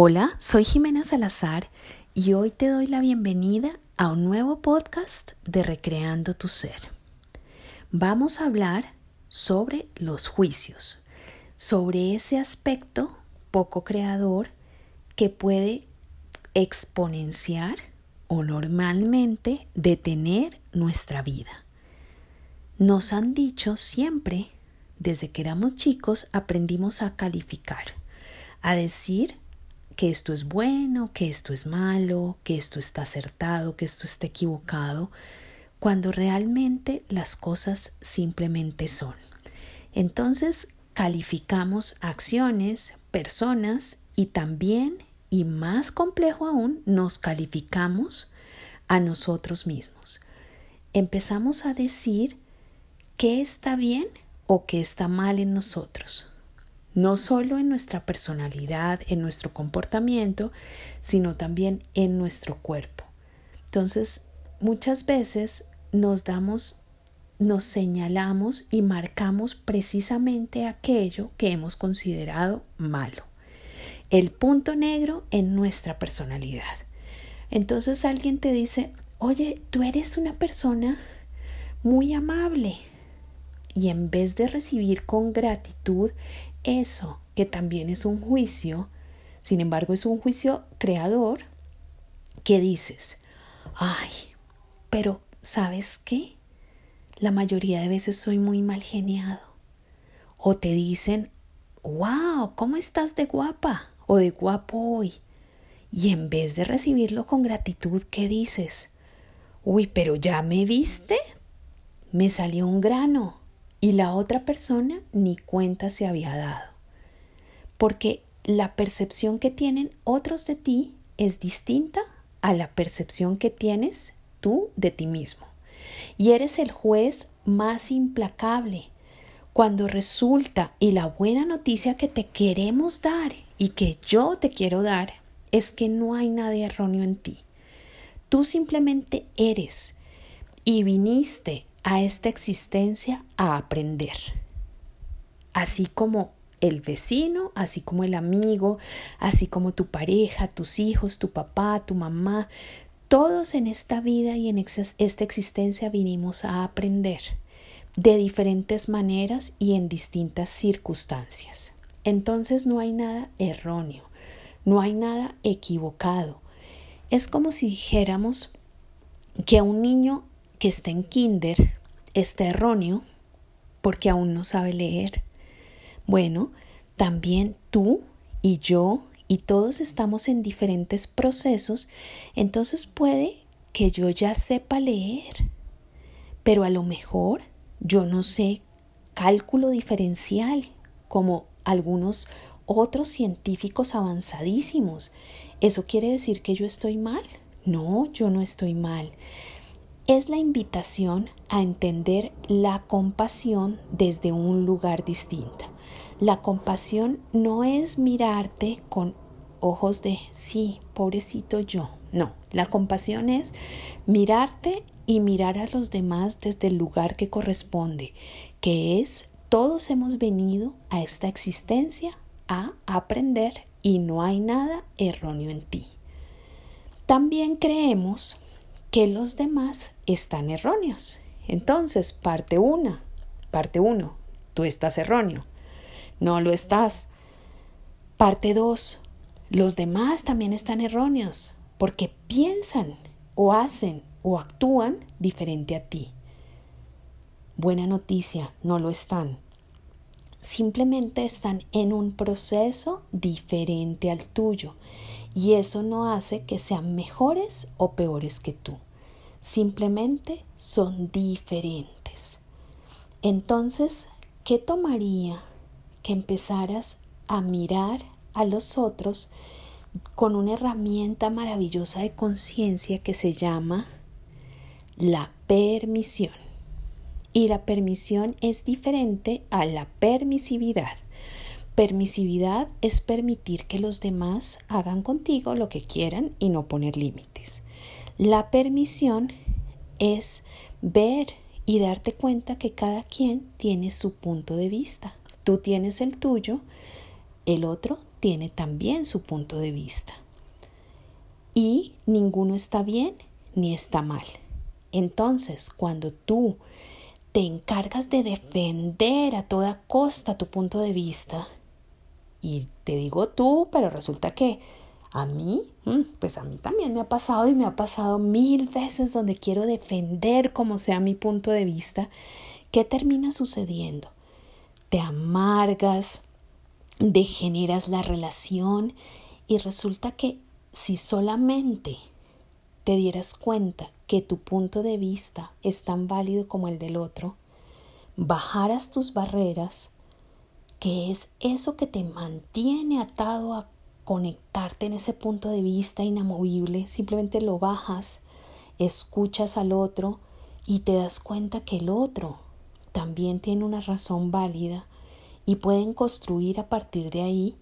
Hola, soy Jimena Salazar y hoy te doy la bienvenida a un nuevo podcast de Recreando tu Ser. Vamos a hablar sobre los juicios, sobre ese aspecto poco creador que puede exponenciar o normalmente detener nuestra vida. Nos han dicho siempre, desde que éramos chicos, aprendimos a calificar, a decir que esto es bueno, que esto es malo, que esto está acertado, que esto está equivocado, cuando realmente las cosas simplemente son. Entonces calificamos acciones, personas y también, y más complejo aún, nos calificamos a nosotros mismos. Empezamos a decir qué está bien o qué está mal en nosotros no solo en nuestra personalidad, en nuestro comportamiento, sino también en nuestro cuerpo. Entonces, muchas veces nos damos, nos señalamos y marcamos precisamente aquello que hemos considerado malo. El punto negro en nuestra personalidad. Entonces alguien te dice, oye, tú eres una persona muy amable. Y en vez de recibir con gratitud eso, que también es un juicio, sin embargo es un juicio creador, que dices, ay, pero ¿sabes qué? La mayoría de veces soy muy mal geniado. O te dicen, wow, ¿cómo estás de guapa o de guapo hoy? Y en vez de recibirlo con gratitud, ¿qué dices? Uy, pero ya me viste, me salió un grano y la otra persona ni cuenta se había dado. Porque la percepción que tienen otros de ti es distinta a la percepción que tienes tú de ti mismo. Y eres el juez más implacable cuando resulta y la buena noticia que te queremos dar y que yo te quiero dar es que no hay nada erróneo en ti. Tú simplemente eres y viniste a esta existencia a aprender. Así como el vecino, así como el amigo, así como tu pareja, tus hijos, tu papá, tu mamá, todos en esta vida y en esta existencia vinimos a aprender de diferentes maneras y en distintas circunstancias. Entonces no hay nada erróneo, no hay nada equivocado. Es como si dijéramos que un niño que está en kinder está erróneo porque aún no sabe leer. Bueno, también tú y yo y todos estamos en diferentes procesos, entonces puede que yo ya sepa leer, pero a lo mejor yo no sé cálculo diferencial como algunos otros científicos avanzadísimos. ¿Eso quiere decir que yo estoy mal? No, yo no estoy mal es la invitación a entender la compasión desde un lugar distinto. La compasión no es mirarte con ojos de sí, pobrecito yo. No, la compasión es mirarte y mirar a los demás desde el lugar que corresponde, que es todos hemos venido a esta existencia a aprender y no hay nada erróneo en ti. También creemos que los demás están erróneos. Entonces, parte una, parte uno, tú estás erróneo. No lo estás. Parte dos, los demás también están erróneos porque piensan o hacen o actúan diferente a ti. Buena noticia, no lo están. Simplemente están en un proceso diferente al tuyo y eso no hace que sean mejores o peores que tú. Simplemente son diferentes. Entonces, ¿qué tomaría que empezaras a mirar a los otros con una herramienta maravillosa de conciencia que se llama la permisión? Y la permisión es diferente a la permisividad. Permisividad es permitir que los demás hagan contigo lo que quieran y no poner límites. La permisión es ver y darte cuenta que cada quien tiene su punto de vista. Tú tienes el tuyo, el otro tiene también su punto de vista. Y ninguno está bien ni está mal. Entonces, cuando tú te encargas de defender a toda costa tu punto de vista, y te digo tú, pero resulta que a mí, mm, pues a mí también me ha pasado y me ha pasado mil veces donde quiero defender como sea mi punto de vista, ¿qué termina sucediendo? Te amargas, degeneras la relación y resulta que si solamente te dieras cuenta que tu punto de vista es tan válido como el del otro, bajaras tus barreras, que es eso que te mantiene atado a conectarte en ese punto de vista inamovible, simplemente lo bajas, escuchas al otro y te das cuenta que el otro también tiene una razón válida y pueden construir a partir de ahí,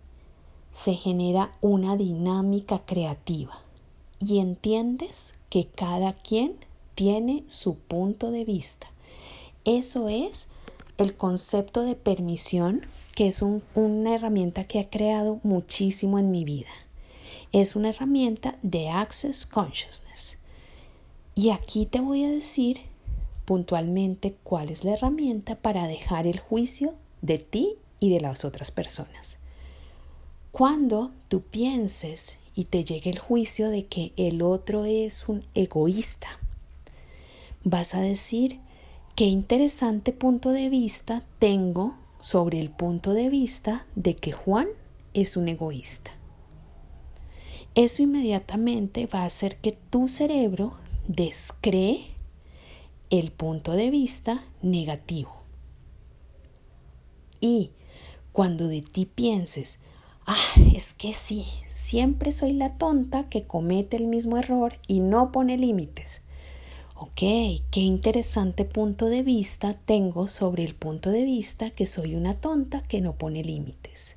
se genera una dinámica creativa y entiendes que cada quien tiene su punto de vista. Eso es el concepto de permisión, que es una herramienta que ha creado muchísimo en mi vida. Es una herramienta de Access Consciousness. Y aquí te voy a decir puntualmente cuál es la herramienta para dejar el juicio de ti y de las otras personas. Cuando tú pienses y te llegue el juicio de que el otro es un egoísta. Vas a decir, qué interesante punto de vista tengo sobre el punto de vista de que Juan es un egoísta. Eso inmediatamente va a hacer que tu cerebro descree el punto de vista negativo. Y cuando de ti pienses, Ah, es que sí, siempre soy la tonta que comete el mismo error y no pone límites. Ok, qué interesante punto de vista tengo sobre el punto de vista que soy una tonta que no pone límites.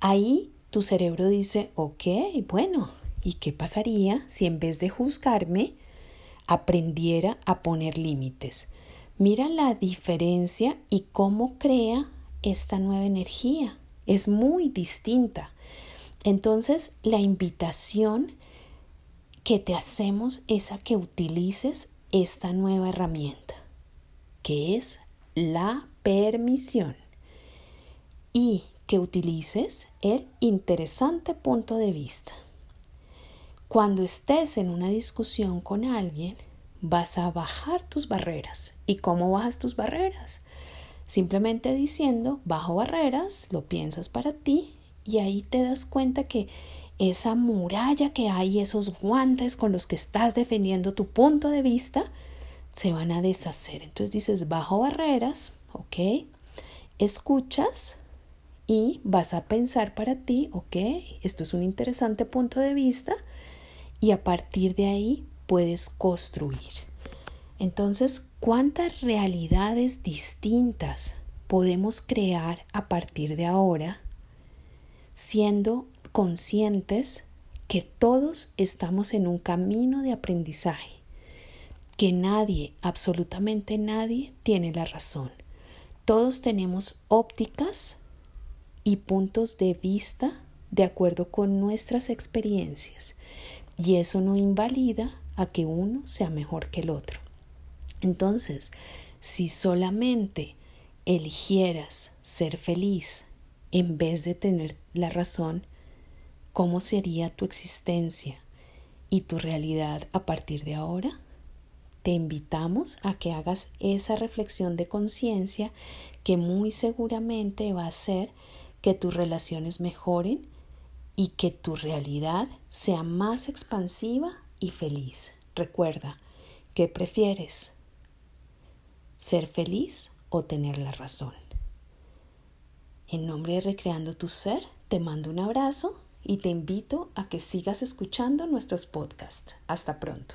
Ahí tu cerebro dice, ok, bueno, ¿y qué pasaría si en vez de juzgarme aprendiera a poner límites? Mira la diferencia y cómo crea esta nueva energía es muy distinta. Entonces, la invitación que te hacemos es a que utilices esta nueva herramienta, que es la permisión, y que utilices el interesante punto de vista. Cuando estés en una discusión con alguien, vas a bajar tus barreras. ¿Y cómo bajas tus barreras? Simplemente diciendo, bajo barreras, lo piensas para ti y ahí te das cuenta que esa muralla que hay, esos guantes con los que estás defendiendo tu punto de vista, se van a deshacer. Entonces dices, bajo barreras, ok, escuchas y vas a pensar para ti, ok, esto es un interesante punto de vista y a partir de ahí puedes construir. Entonces, ¿cuántas realidades distintas podemos crear a partir de ahora siendo conscientes que todos estamos en un camino de aprendizaje, que nadie, absolutamente nadie, tiene la razón. Todos tenemos ópticas y puntos de vista de acuerdo con nuestras experiencias y eso no invalida a que uno sea mejor que el otro. Entonces, si solamente eligieras ser feliz en vez de tener la razón, ¿cómo sería tu existencia y tu realidad a partir de ahora? Te invitamos a que hagas esa reflexión de conciencia que muy seguramente va a hacer que tus relaciones mejoren y que tu realidad sea más expansiva y feliz. Recuerda, ¿qué prefieres? ser feliz o tener la razón. En nombre de Recreando tu Ser, te mando un abrazo y te invito a que sigas escuchando nuestros podcasts. Hasta pronto.